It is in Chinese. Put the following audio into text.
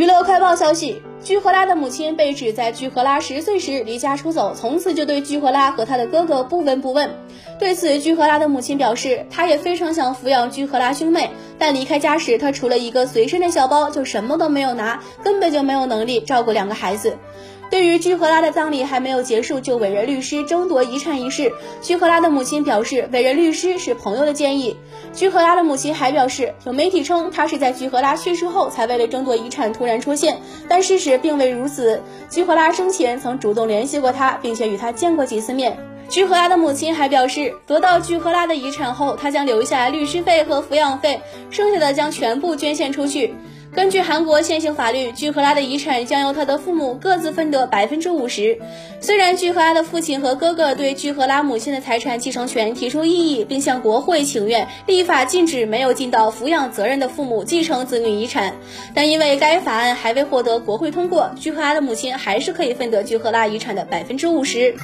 娱乐快报消息：居荷拉的母亲被指在居荷拉十岁时离家出走，从此就对居荷拉和他的哥哥不闻不问。对此，居荷拉的母亲表示，她也非常想抚养居荷拉兄妹，但离开家时，她除了一个随身的小包，就什么都没有拿，根本就没有能力照顾两个孩子。对于居荷拉的葬礼还没有结束就委任律师争夺遗产一事，居荷拉的母亲表示，委任律师是朋友的建议。居荷拉的母亲还表示，有媒体称他是在居荷拉去世后才为了争夺遗产突然出现，但事实并未如此。居荷拉生前曾主动联系过他，并且与他见过几次面。居荷拉的母亲还表示，得到居荷拉的遗产后，他将留下律师费和抚养费，剩下的将全部捐献出去。根据韩国现行法律，居荷拉的遗产将由他的父母各自分得百分之五十。虽然居荷拉的父亲和哥哥对居荷拉母亲的财产继承权提出异议，并向国会请愿立法禁止没有尽到抚养责任的父母继承子女遗产，但因为该法案还未获得国会通过，居荷拉的母亲还是可以分得居荷拉遗产的百分之五十。